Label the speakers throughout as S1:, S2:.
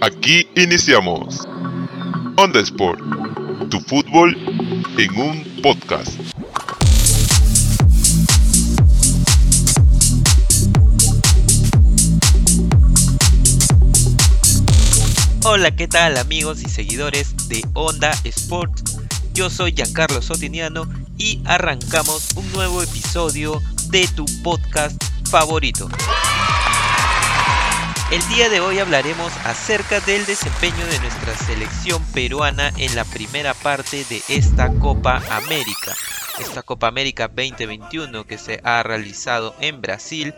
S1: Aquí iniciamos Onda Sport, tu fútbol en un podcast.
S2: Hola, ¿qué tal amigos y seguidores de Onda Sport? Yo soy Giancarlo Sotiniano y arrancamos un nuevo episodio de tu podcast favorito. El día de hoy hablaremos acerca del desempeño de nuestra selección peruana en la primera parte de esta Copa América. Esta Copa América 2021 que se ha realizado en Brasil,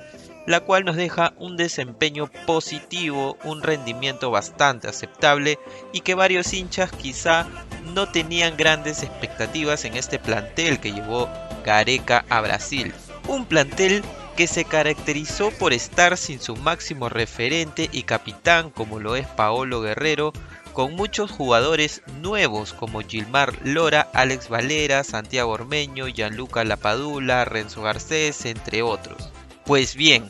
S2: la cual nos deja un desempeño positivo, un rendimiento bastante aceptable y que varios hinchas quizá no tenían grandes expectativas en este plantel que llevó Gareca a Brasil. Un plantel que se caracterizó por estar sin su máximo referente y capitán como lo es Paolo Guerrero, con muchos jugadores nuevos como Gilmar Lora, Alex Valera, Santiago Ormeño, Gianluca Lapadula, Renzo Garcés, entre otros. Pues bien,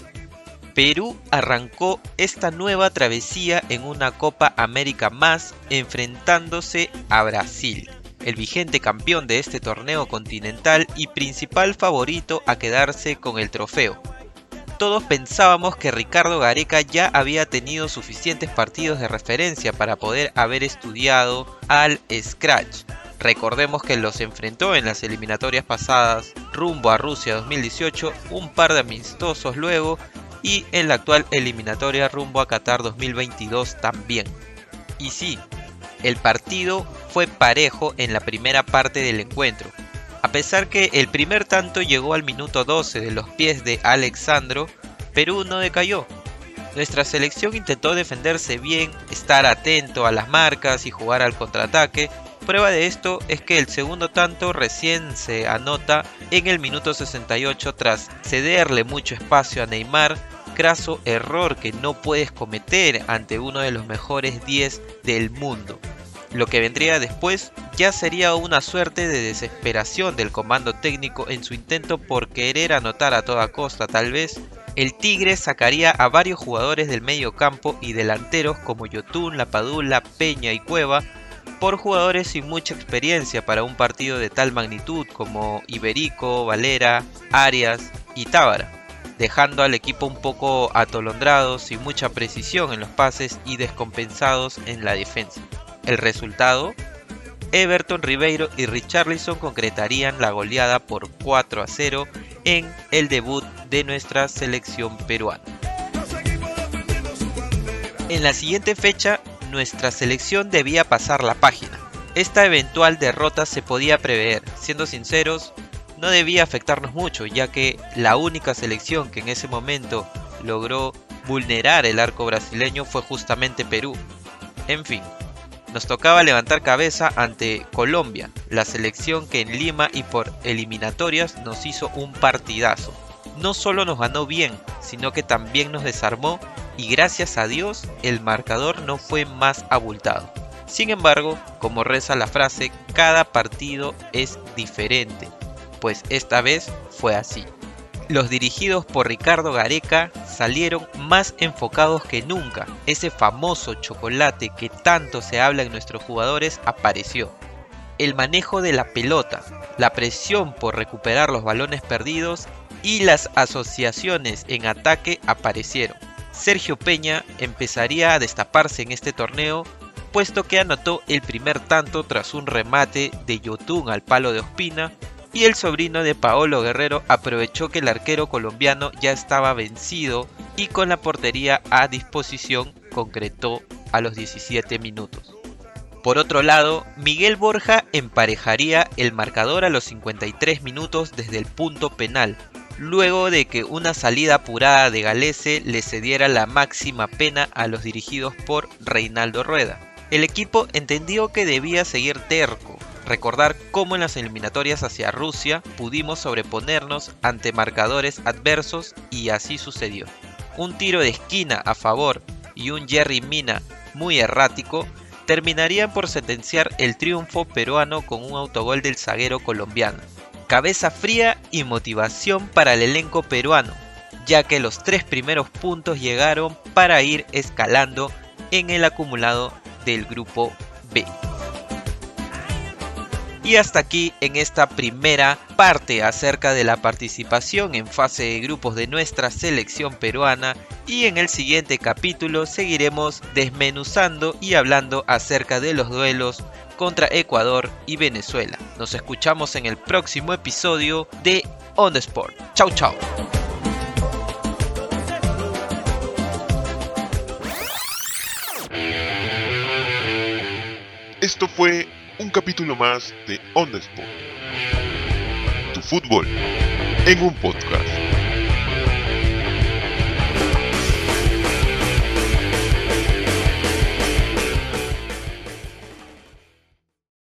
S2: Perú arrancó esta nueva travesía en una Copa América más enfrentándose a Brasil el vigente campeón de este torneo continental y principal favorito a quedarse con el trofeo. Todos pensábamos que Ricardo Gareca ya había tenido suficientes partidos de referencia para poder haber estudiado al Scratch. Recordemos que los enfrentó en las eliminatorias pasadas rumbo a Rusia 2018, un par de amistosos luego y en la actual eliminatoria rumbo a Qatar 2022 también. Y sí, el partido fue parejo en la primera parte del encuentro. A pesar que el primer tanto llegó al minuto 12 de los pies de Alexandro, Perú no decayó. Nuestra selección intentó defenderse bien, estar atento a las marcas y jugar al contraataque. Prueba de esto es que el segundo tanto recién se anota en el minuto 68 tras cederle mucho espacio a Neymar, craso error que no puedes cometer ante uno de los mejores 10 del mundo. Lo que vendría después ya sería una suerte de desesperación del comando técnico en su intento por querer anotar a toda costa tal vez. El Tigre sacaría a varios jugadores del medio campo y delanteros como Yotun, Lapadula, Peña y Cueva por jugadores sin mucha experiencia para un partido de tal magnitud como Iberico, Valera, Arias y Tábara, dejando al equipo un poco atolondrado, sin mucha precisión en los pases y descompensados en la defensa. El resultado, Everton Ribeiro y Richarlison concretarían la goleada por 4 a 0 en el debut de nuestra selección peruana. En la siguiente fecha, nuestra selección debía pasar la página. Esta eventual derrota se podía prever, siendo sinceros, no debía afectarnos mucho, ya que la única selección que en ese momento logró vulnerar el arco brasileño fue justamente Perú. En fin, nos tocaba levantar cabeza ante Colombia, la selección que en Lima y por eliminatorias nos hizo un partidazo. No solo nos ganó bien, sino que también nos desarmó y gracias a Dios el marcador no fue más abultado. Sin embargo, como reza la frase, cada partido es diferente, pues esta vez fue así los dirigidos por Ricardo Gareca salieron más enfocados que nunca. Ese famoso chocolate que tanto se habla en nuestros jugadores apareció. El manejo de la pelota, la presión por recuperar los balones perdidos y las asociaciones en ataque aparecieron. Sergio Peña empezaría a destaparse en este torneo puesto que anotó el primer tanto tras un remate de Yotun al palo de Ospina y el sobrino de Paolo Guerrero aprovechó que el arquero colombiano ya estaba vencido y con la portería a disposición concretó a los 17 minutos. Por otro lado, Miguel Borja emparejaría el marcador a los 53 minutos desde el punto penal, luego de que una salida apurada de Galese le cediera la máxima pena a los dirigidos por Reinaldo Rueda. El equipo entendió que debía seguir terco, recordar cómo en las eliminatorias hacia Rusia pudimos sobreponernos ante marcadores adversos y así sucedió. Un tiro de esquina a favor y un Jerry Mina muy errático terminarían por sentenciar el triunfo peruano con un autogol del zaguero colombiano. Cabeza fría y motivación para el elenco peruano, ya que los tres primeros puntos llegaron para ir escalando en el acumulado del grupo B. Y hasta aquí en esta primera parte acerca de la participación en fase de grupos de nuestra selección peruana y en el siguiente capítulo seguiremos desmenuzando y hablando acerca de los duelos contra Ecuador y Venezuela. Nos escuchamos en el próximo episodio de On the Sport. Chau chau.
S1: Esto fue un capítulo más de On the Sport. Tu fútbol en un podcast.